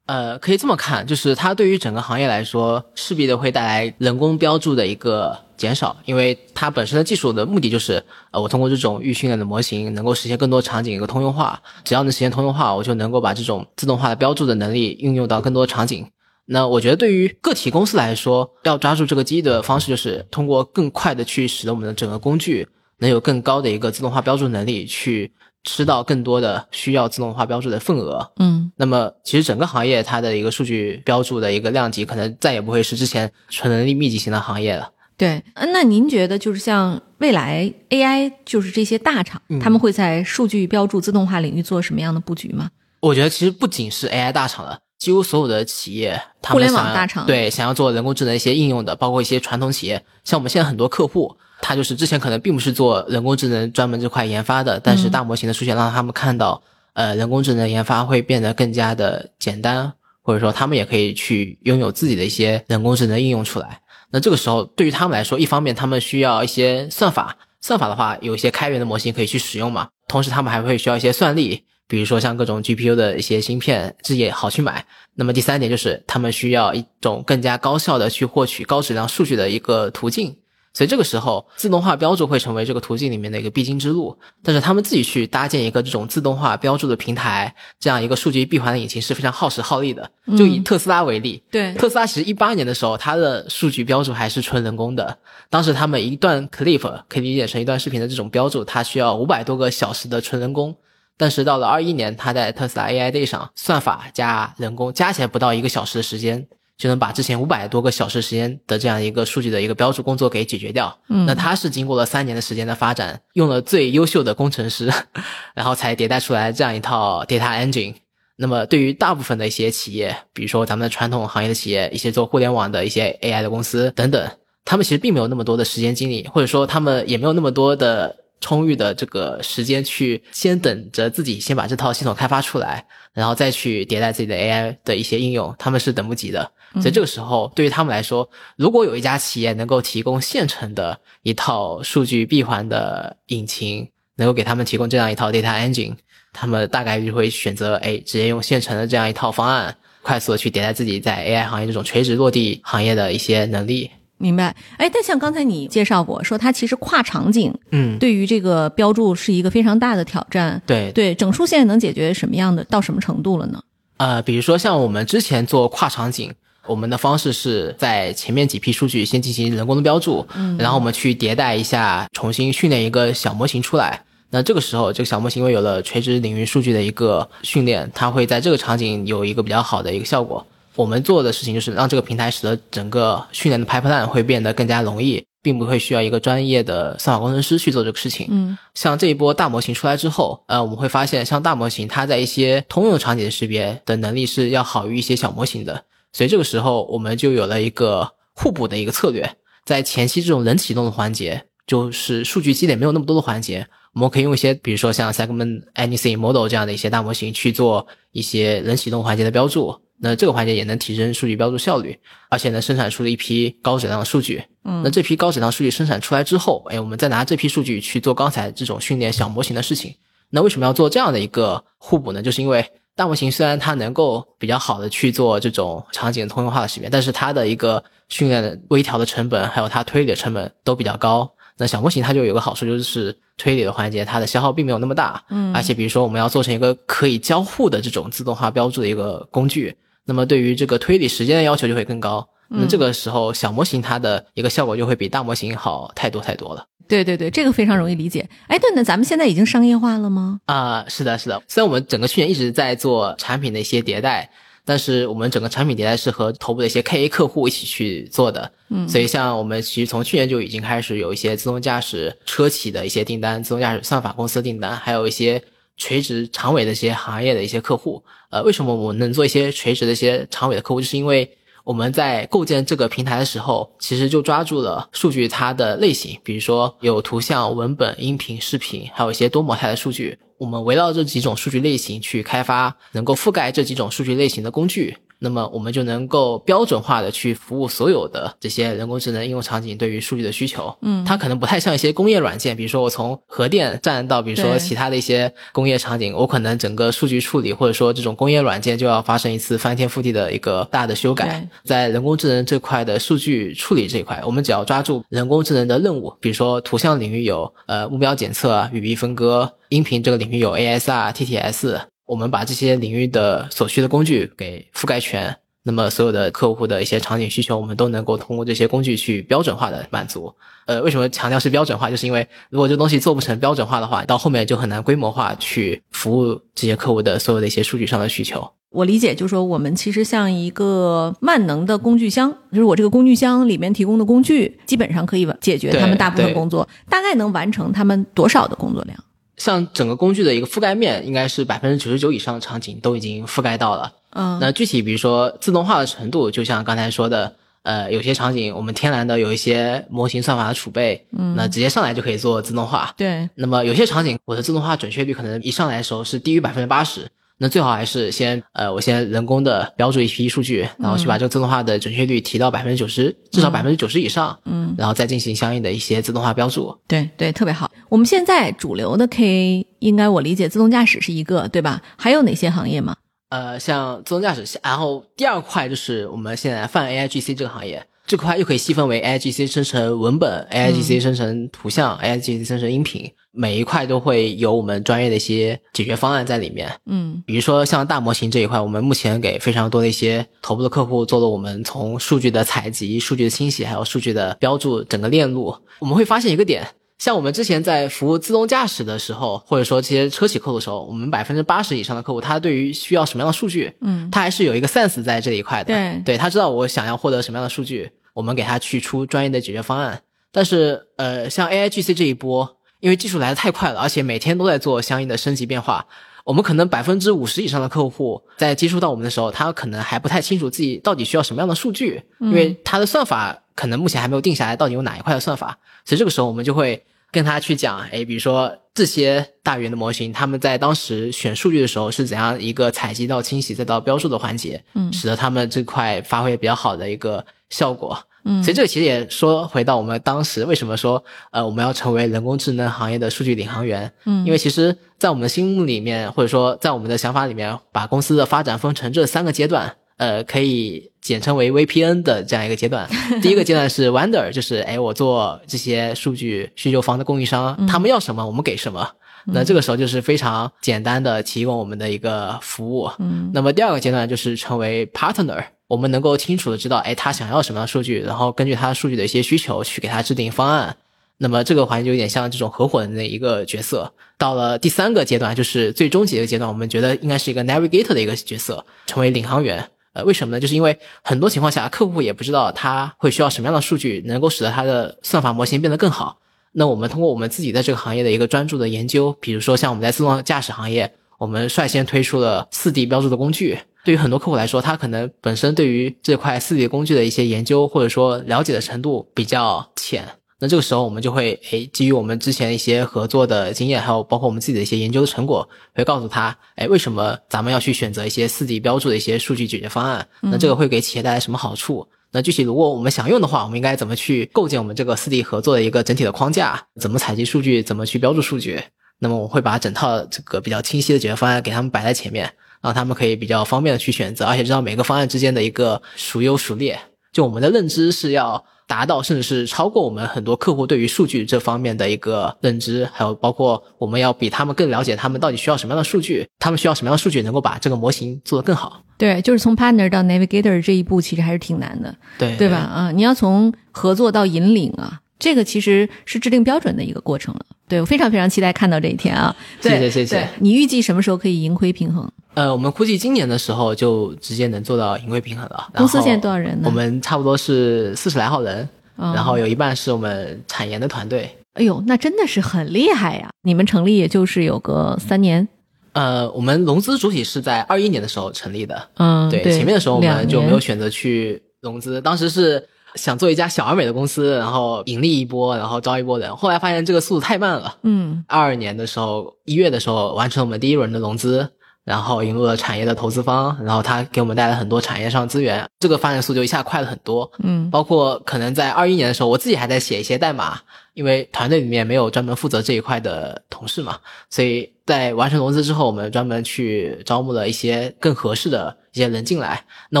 呃，可以这么看，就是它对于整个行业来说，势必的会带来人工标注的一个减少，因为它本身的技术的目的就是，呃，我通过这种预训练的模型，能够实现更多场景一个通用化。只要能实现通用化，我就能够把这种自动化的标注的能力运用到更多场景。那我觉得对于个体公司来说，要抓住这个机遇的方式，就是通过更快的去使得我们的整个工具能有更高的一个自动化标注能力，去吃到更多的需要自动化标注的份额。嗯那么，其实整个行业它的一个数据标注的一个量级，可能再也不会是之前纯能力密集型的行业了。对，呃那您觉得就是像未来 AI，就是这些大厂，他们会在数据标注自动化领域做什么样的布局吗？我觉得其实不仅是 AI 大厂了，几乎所有的企业，他互联网大厂对想要做人工智能一些应用的，包括一些传统企业，像我们现在很多客户，他就是之前可能并不是做人工智能专门这块研发的，但是大模型的出现让他们看到，呃，人工智能研发会变得更加的简单，或者说他们也可以去拥有自己的一些人工智能应用出来。那这个时候对于他们来说，一方面他们需要一些算法，算法的话有一些开源的模型可以去使用嘛，同时他们还会需要一些算力，比如说像各种 GPU 的一些芯片，这也好去买。那么第三点就是他们需要一种更加高效的去获取高质量数据的一个途径。所以这个时候，自动化标注会成为这个途径里面的一个必经之路。但是他们自己去搭建一个这种自动化标注的平台，这样一个数据闭环的引擎是非常耗时耗力的。就以特斯拉为例，对特斯拉其实一八年的时候，它的数据标注还是纯人工的。当时他们一段 clip 可以理解成一段视频的这种标注，它需要五百多个小时的纯人工。但是到了二一年，它在特斯拉 AI Day 上，算法加人工加起来不到一个小时的时间，就能把之前五百多个小时时间的这样一个数据的一个标注工作给解决掉。嗯那它是经过了三年的时间的发展，用了最优秀的工程师，*laughs* 然后才迭代出来这样一套 data engine。那么对于大部分的一些企业，比如说咱们的传统行业的企业，一些做互联网的一些 AI 的公司等等，他们其实并没有那么多的时间精力，或者说他们也没有那么多的充裕的这个时间去先等着自己先把这套系统开发出来，然后再去迭代自己的 AI 的一些应用，他们是等不及的。所以这个时候，对于他们来说，如果有一家企业能够提供现成的一套数据闭环的引擎，能够给他们提供这样一套 data engine，他们大概率会选择哎，直接用现成的这样一套方案，快速的去迭代自己在 AI 行业这种垂直落地行业的一些能力。明白。哎，但像刚才你介绍过，说它其实跨场景嗯，对于这个标注是一个非常大的挑战。对对，整数现在能解决什么样的到什么程度了呢？呃，比如说像我们之前做跨场景，我们的方式是在前面几批数据先进行人工的标注，嗯，然后我们去迭代一下，重新训练一个小模型出来。那这个时候，这个小模型因为有了垂直领域数据的一个训练，它会在这个场景有一个比较好的一个效果。我们做的事情就是让这个平台使得整个训练的 pipeline 会变得更加容易，并不会需要一个专业的算法工程师去做这个事情。嗯像这一波大模型出来之后，呃，我们会发现，像大模型它在一些通用场景的识别的能力是要好于一些小模型的，所以这个时候我们就有了一个互补的一个策略，在前期这种人启动的环节，就是数据积累没有那么多的环节，我们可以用一些，比如说像 Segment Anything Model 这样的一些大模型去做一些人启动环节的标注。那这个环节也能提升数据标注效率，而且呢生产出了一批高质量的数据。嗯那这批高质量数据生产出来之后，哎，我们再拿这批数据去做刚才这种训练小模型的事情。那为什么要做这样的一个互补呢？就是因为大模型虽然它能够比较好的去做这种场景通用化的识别，但是它的一个训练的微调的成本，还有它推理的成本都比较高。那小模型它就有个好处，就是推理的环节它的消耗并没有那么大，嗯而且比如说我们要做成一个可以交互的这种自动化标注的一个工具，那么对于这个推理时间的要求就会更高。那这个时候小模型它的一个效果就会比大模型好太多太多了。对对对，这个非常容易理解。哎，对，那咱们现在已经商业化了吗？啊、是的，是的。虽然我们整个去年一直在做产品的一些迭代，但是我们整个产品迭代是和头部的一些 KA 客户一起去做的。嗯所以像我们其实从去年就已经开始有一些自动驾驶车企的一些订单，自动驾驶算法公司的订单，还有一些垂直长尾的一些行业的一些客户。呃，为什么我们能做一些垂直的一些长尾的客户，就是因为。我们在构建这个平台的时候，其实就抓住了数据它的类型，比如说有图像、文本、音频、视频，还有一些多模态的数据。我们围绕这几种数据类型去开发能够覆盖这几种数据类型的工具，那么我们就能够标准化的去服务所有的这些人工智能应用场景对于数据的需求。嗯它可能不太像一些工业软件，比如说我从核电站到比如说其他的一些工业场景，我可能整个数据处理或者说这种工业软件就要发生一次翻天覆地的一个大的修改。在人工智能这块的数据处理这一块，我们只要抓住人工智能的任务，比如说图像领域有呃目标检测、语义分割，音频这个领域有 ASR、TTS，我们把这些领域的所需的工具给覆盖全。那么所有的客户的一些场景需求，我们都能够通过这些工具去标准化的满足。呃，为什么强调是标准化？就是因为如果这东西做不成标准化的话，到后面就很难规模化去服务这些客户的所有的一些数据上的需求。我理解就是说，我们其实像一个万能的工具箱，就是我这个工具箱里面提供的工具，基本上可以解决他们大部分工作，大概能完成他们多少的工作量？像整个工具的一个覆盖面，应该是百分之九十九以上的场景都已经覆盖到了。嗯，那具体比如说自动化的程度，就像刚才说的，呃，有些场景我们天然的有一些模型算法的储备，嗯，那直接上来就可以做自动化。对，那么有些场景我的自动化准确率可能一上来的时候是低于百分之八十，那最好还是先呃，我先人工的标注一批数据，然后去把这个自动化的准确率提到百分之九十，至少百分之九十以上，嗯，然后再进行相应的一些自动化标注。对对，特别好。我们现在主流的 K，应该我理解自动驾驶是一个，对吧？还有哪些行业吗？呃，像自动驾驶，然后第二块就是我们现在泛 AIGC 这个行业，这块又可以细分为 AIGC 生成文本、AIGC 生成图像、AIGC 生成音频，每一块都会有我们专业的一些解决方案在里面。嗯比如说像大模型这一块，我们目前给非常多的一些头部的客户做了我们从数据的采集、数据的清洗，还有数据的标注整个链路。我们会发现一个点，像我们之前在服务自动驾驶的时候，或者说这些车企客户的时候，我们百分之八十以上的客户，他对于需要什么样的数据，嗯他还是有一个 sense 在这一块的。对对他知道我想要获得什么样的数据，我们给他去出专业的解决方案。但是呃，像 AIGC 这一波，因为技术来的太快了，而且每天都在做相应的升级变化，我们可能百分之五十以上的客户在接触到我们的时候，他可能还不太清楚自己到底需要什么样的数据，因为他的算法可能目前还没有定下来，到底有哪一块的算法。所以这个时候我们就会跟他去讲，哎，比如说这些大语言的模型，他们在当时选数据的时候是怎样一个采集到清洗再到标注的环节，嗯使得他们这块发挥比较好的一个效果。嗯，所以这个其实也说回到我们当时为什么说，呃，我们要成为人工智能行业的数据领航员。嗯因为其实，在我们的心目里面，或者说在我们的想法里面，把公司的发展分成这三个阶段，呃，可以简称为 VPN 的这样一个阶段。*laughs* 第一个阶段是 Wonder，就是哎，我做这些数据需求方的供应商，他们要什么，我们给什么。那这个时候就是非常简单的提供我们的一个服务。嗯那么第二个阶段就是成为 partner，我们能够清楚的知道，哎，他想要什么样的数据，然后根据他数据的一些需求去给他制定方案。那么这个环节就有点像这种合伙人的一个角色。到了第三个阶段，就是最终极的阶段，我们觉得应该是一个 navigator 的一个角色，成为领航员。呃，为什么呢？就是因为很多情况下，客户也不知道他会需要什么样的数据，能够使得他的算法模型变得更好。那我们通过我们自己在这个行业的一个专注的研究，比如说像我们在自动驾驶行业，我们率先推出了四 D 标注的工具。对于很多客户来说，他可能本身对于这块四 D 工具的一些研究或者说了解的程度比较浅。那这个时候，我们就会诶，基于我们之前一些合作的经验，还有包括我们自己的一些研究的成果，会告诉他，诶，为什么咱们要去选择一些四 D 标注的一些数据解决方案？那这个会给企业带来什么好处？那具体如果我们想用的话，我们应该怎么去构建我们这个四 D 合作的一个整体的框架？怎么采集数据？怎么去标注数据？那么我会把整套这个比较清晰的解决方案给他们摆在前面，让他们可以比较方便的去选择，而且知道每个方案之间的一个孰优孰劣。就我们的认知是要达到，甚至是超过我们很多客户对于数据这方面的一个认知，还有包括我们要比他们更了解他们到底需要什么样的数据，他们需要什么样的数据能够把这个模型做得更好。对，就是从 partner 到 navigator 这一步，其实还是挺难的，对对吧？？啊，你要从合作到引领啊，这个其实是制定标准的一个过程了。对我非常非常期待看到这一天啊！对谢谢谢谢你预计什么时候可以盈亏平衡？呃，我们估计今年的时候就直接能做到盈亏平衡了。公司现在多少人呢我们差不多是四十来号人，哦然后有一半是我们产研的团队。哎呦，那真的是很厉害呀！你们成立也就是有个三年，呃，我们融资主体是在二一年的时候成立的，嗯，对，前面的时候我们就没有选择去融资，当时是想做一家小而美的公司，然后盈利一波，然后招一波人，后来发现这个速度太慢了。嗯二二年的时候，一月的时候完成了我们第一轮的融资，然后引入了产业的投资方，然后他给我们带来很多产业上资源，这个发展速度一下快了很多。嗯包括可能在二一年的时候，我自己还在写一些代码，因为团队里面没有专门负责这一块的同事嘛，所以在完成融资之后，我们专门去招募了一些更合适的一些人进来。那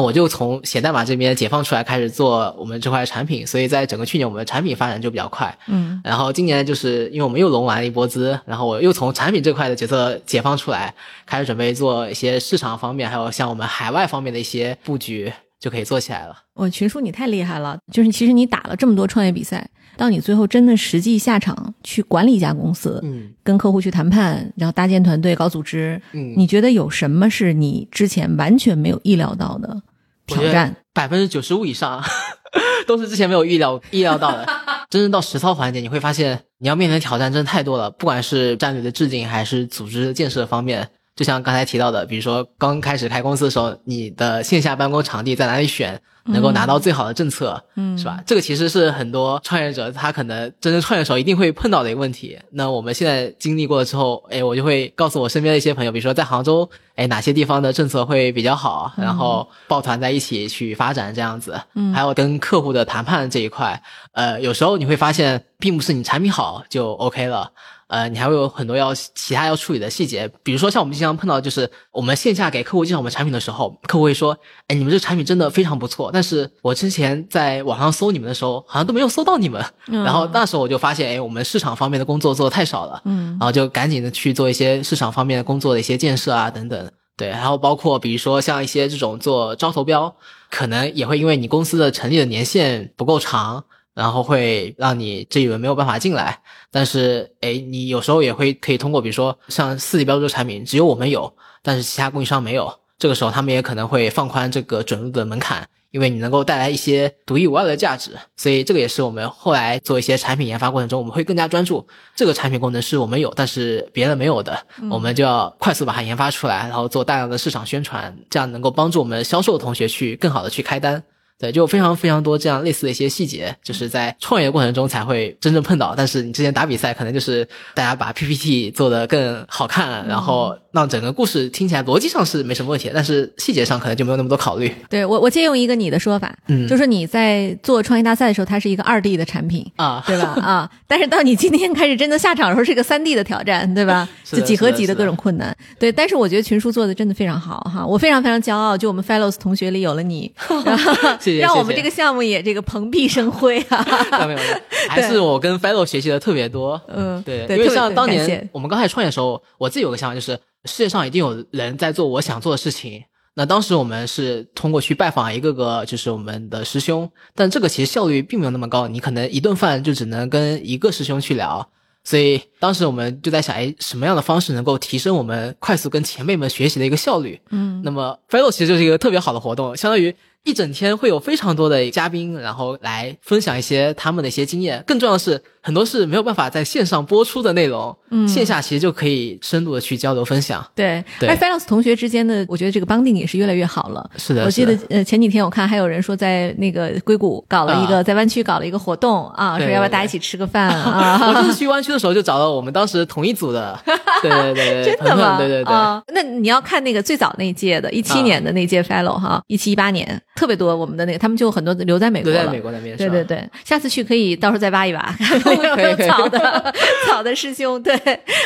我就从写代码这边解放出来，开始做我们这块产品，所以在整个去年我们的产品发展就比较快。嗯然后今年就是因为我们又融完了一波资，然后我又从产品这块的角色解放出来，开始准备做一些市场方面，还有像我们海外方面的一些布局，就可以做起来了。我群叔你太厉害了，就是其实你打了这么多创业比赛，到你最后真的实际下场去管理一家公司，嗯跟客户去谈判，然后搭建团队、搞组织，嗯，你觉得有什么是你之前完全没有意料到的挑战？百分之九十五以上 *laughs* 都是之前没有预料意料到的。真正到实操环节，你会发现你要面临的挑战真的太多了，不管是战略的制定还是组织建设方面，就像刚才提到的，比如说刚开始开公司的时候，你的线下办公场地在哪里选，能够拿到最好的政策，嗯是吧？这个其实是很多创业者他可能真正创业的时候一定会碰到的一个问题。那我们现在经历过了之后，哎，我就会告诉我身边的一些朋友，比如说在杭州，哎，哪些地方的政策会比较好，然后抱团在一起去发展这样子。嗯还有跟客户的谈判这一块，呃，有时候你会发现，并不是你产品好就 OK 了。呃，你还会有很多要其他要处理的细节，比如说像我们经常碰到，就是我们线下给客户介绍我们产品的时候，客户会说：“哎，你们这个产品真的非常不错，但是我之前在网上搜你们的时候，好像都没有搜到你们。然后那时候我就发现，哎，我们市场方面的工作做的太少了，嗯然后就赶紧的去做一些市场方面的工作的一些建设啊等等。对，然后包括比如说像一些这种做招投标，可能也会因为你公司的成立的年限不够长，然后会让你这一轮没有办法进来。但是，哎，你有时候也会可以通过，比如说像四级标注这个产品，只有我们有，但是其他供应商没有。这个时候，他们也可能会放宽这个准入的门槛，因为你能够带来一些独一无二的价值。所以，这个也是我们后来做一些产品研发过程中，我们会更加专注这个产品功能是我们有，但是别人没有的，我们就要快速把它研发出来，然后做大量的市场宣传，这样能够帮助我们销售的同学去更好的去开单。对，就非常非常多这样类似的一些细节，就是在创业过程中才会真正碰到。但是你之前打比赛，可能就是大家把 PPT 做得更好看，然后让整个故事听起来逻辑上是没什么问题，但是细节上可能就没有那么多考虑。对我我借用一个你的说法，嗯就是你在做创业大赛的时候，它是一个二 D 的产品。啊，对吧？啊，但是到你今天开始真的下场的时候，是一个三 D 的挑战，对吧？就几何级的各种困难。对，但是我觉得群书做的真的非常好哈，我非常非常骄傲，就我们 Fellows 同学里有了你，*laughs* 谢谢让我们这个项目也这个蓬荜生辉啊。没有 *laughs* 没有，还是我跟 Fellow 学习的特别多。嗯，对，因为像当年我们刚开始创业的时候，我自己有个想法，就是世界上一定有人在做我想做的事情。那当时我们是通过去拜访一个个就是我们的师兄，但这个其实效率并没有那么高，你可能一顿饭就只能跟一个师兄去聊。所以当时我们就在想，哎，什么样的方式能够提升我们快速跟前辈们学习的一个效率？嗯那么 Fellow 其实就是一个特别好的活动，相当于一整天会有非常多的嘉宾，然后来分享一些他们的一些经验。更重要的是，很多是没有办法在线上播出的内容，嗯线下其实就可以深度的去交流分享。对，对而 Fellows 同学之间的，我觉得这个 bonding 也是越来越好了。是的，我记得呃前几天我看还有人说在那个硅谷搞了一个、在湾区搞了一个活动啊，说要不要大家一起吃个饭啊？*laughs* 我就是去湾区的时候就找到我们当时同一组的，*laughs* 对对对对，真的吗？对对对。啊，那你要看那个最早那一届的，一七啊年的那届 Fellow 哈，一七一八年特别多，我们的那个他们就很多留在美国了。留在美国那边？对对对，下次去可以到时候再挖一挖，*laughs* 有没有草的 *laughs* 草的师兄。对，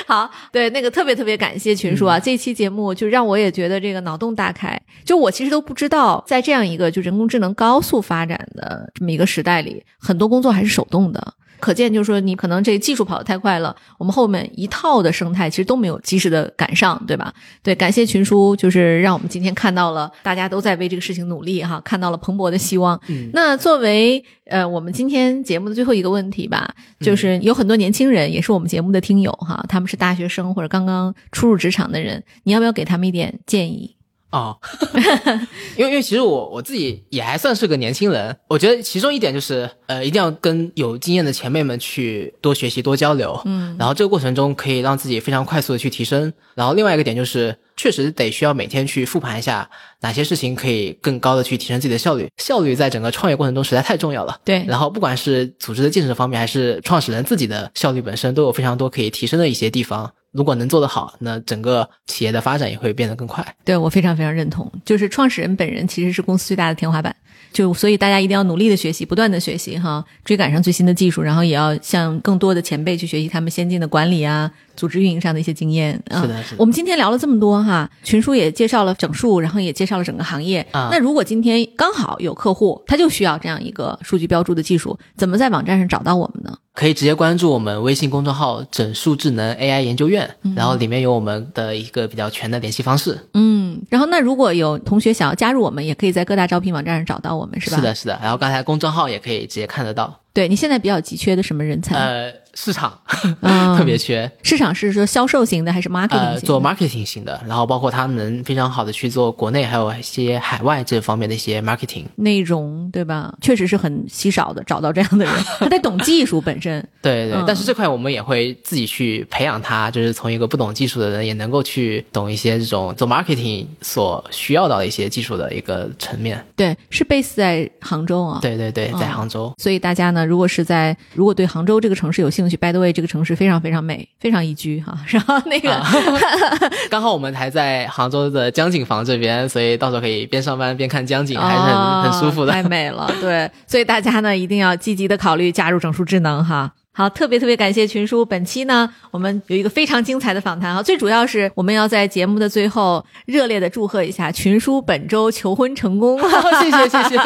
好，对那个特别特别感谢群叔嗯啊，这期节目就让我也觉得这个脑洞大开。就我其实都不知道，在这样一个就人工智能高速发展的这么一个时代里，很多工作还是手动的。可见，就是说，你可能这技术跑得太快了，我们后面一套的生态其实都没有及时的赶上，对吧？对，感谢群叔，就是让我们今天看到了大家都在为这个事情努力哈，看到了蓬勃的希望。嗯那作为呃我们今天节目的最后一个问题吧，就是有很多年轻人也是我们节目的听友哈，他们是大学生或者刚刚初入职场的人，你要不要给他们一点建议？哦，*laughs* 因为因为其实我我自己也还算是个年轻人，我觉得其中一点就是呃，一定要跟有经验的前辈们去多学习、多交流，嗯然后这个过程中可以让自己非常快速的去提升。然后另外一个点就是，确实得需要每天去复盘一下哪些事情可以更高的去提升自己的效率。效率在整个创业过程中实在太重要了。对然后不管是组织的建设方面，还是创始人自己的效率本身，都有非常多可以提升的一些地方。如果能做得好，那整个企业的发展也会变得更快。对我非常非常认同，就是创始人本人其实是公司最大的天花板，就所以大家一定要努力的学习，不断的学习哈，追赶上最新的技术，然后也要向更多的前辈去学习他们先进的管理啊、组织运营上的一些经验啊。是的是的我们今天聊了这么多哈，群叔也介绍了整数，然后也介绍了整个行业。啊那如果今天刚好有客户，他就需要这样一个数据标注的技术，怎么在网站上找到我们呢？可以直接关注我们微信公众号“整数智能 AI 研究院”，嗯然后里面有我们的一个比较全的联系方式。嗯，然后那如果有同学想要加入我们，也可以在各大招聘网站上找到我们，是吧？是的，是的。然后刚才公众号也可以直接看得到。对你现在比较急缺的什么人才？呃，市场嗯 *laughs* 特别缺，市场是说销售型的还是 marketing 型呃，的？做 marketing 型的，然后包括他们能非常好的去做国内还有一些海外这方面的一些 marketing。内容对吧？确实是很稀少的，找到这样的人，他得懂技术本身。*laughs* 对对，嗯但是这块我们也会自己去培养他，就是从一个不懂技术的人也能够去懂一些这种做 marketing 所需要到的一些技术的一个层面。对，是 base 在杭州啊。。对对对，在嗯杭州。所以大家呢，如果是在如果对杭州这个城市有兴趣，by the way，这个城市非常非常美，非常宜居哈。*laughs* 然后那个、刚好我们还在杭州的江景房这边，所以到时候可以边上班边看江景，还是很、很舒服的。哦太美了。对，所以大家呢一定要积极的考虑加入整数智能哈。好，特别特别感谢群叔，本期呢我们有一个非常精彩的访谈啊，最主要是我们要在节目的最后热烈的祝贺一下群叔本周求婚成功。谢 *laughs* 谢谢谢。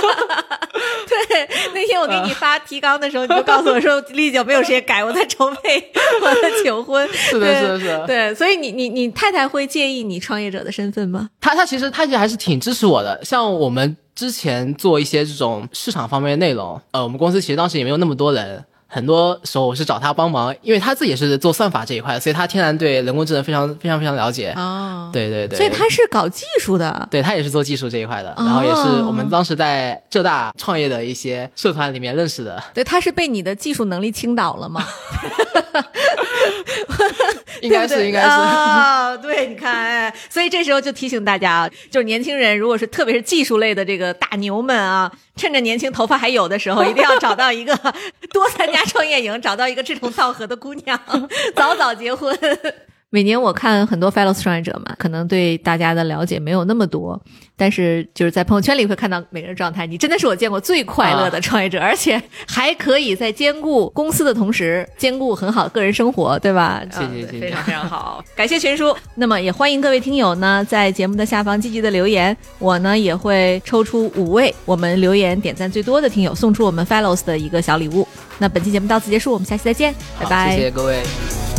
*laughs* 对，那天我给你发提纲的时候，你就告诉我说丽姐没有时间改，我在筹备我的求婚。*laughs* 是的对是的是的对，所以你你你太太会介意你创业者的身份吗？她她其实她其实还是挺支持我的，像我们之前做一些这种市场方面的内容，呃，我们公司其实当时也没有那么多人。很多时候我是找他帮忙，因为他自己也是做算法这一块，所以他天然对人工智能非常非常非常了解。哦，对对对，所以他是搞技术的。对他也是做技术这一块的，哦然后也是我们当时在浙大创业的一些社团里面认识的，对，他是被你的技术能力倾倒了吗？*laughs* *laughs* 应该是应该是。啊、对，你看，哎，所以这时候就提醒大家啊，就是年轻人，如果是特别是技术类的这个大牛们啊，趁着年轻头发还有的时候，一定要找到一个 *laughs* 多参加创业营，找到一个志同道合的姑娘，早早结婚。每年我看很多 Fellows 创业者嘛，可能对大家的了解没有那么多，但是就是在朋友圈里会看到每个人状态，你真的是我见过最快乐的创业者，而且还可以在兼顾公司的同时，兼顾很好的个人生活，对吧？谢谢嗯谢谢非常非常好，*laughs* 感谢群叔。那么也欢迎各位听友呢，在节目的下方积极的留言，我呢也会抽出五位我们留言点赞最多的听友，送出我们 Fellows 的一个小礼物。那本期节目到此结束，我们下期再见，拜拜。谢谢各位。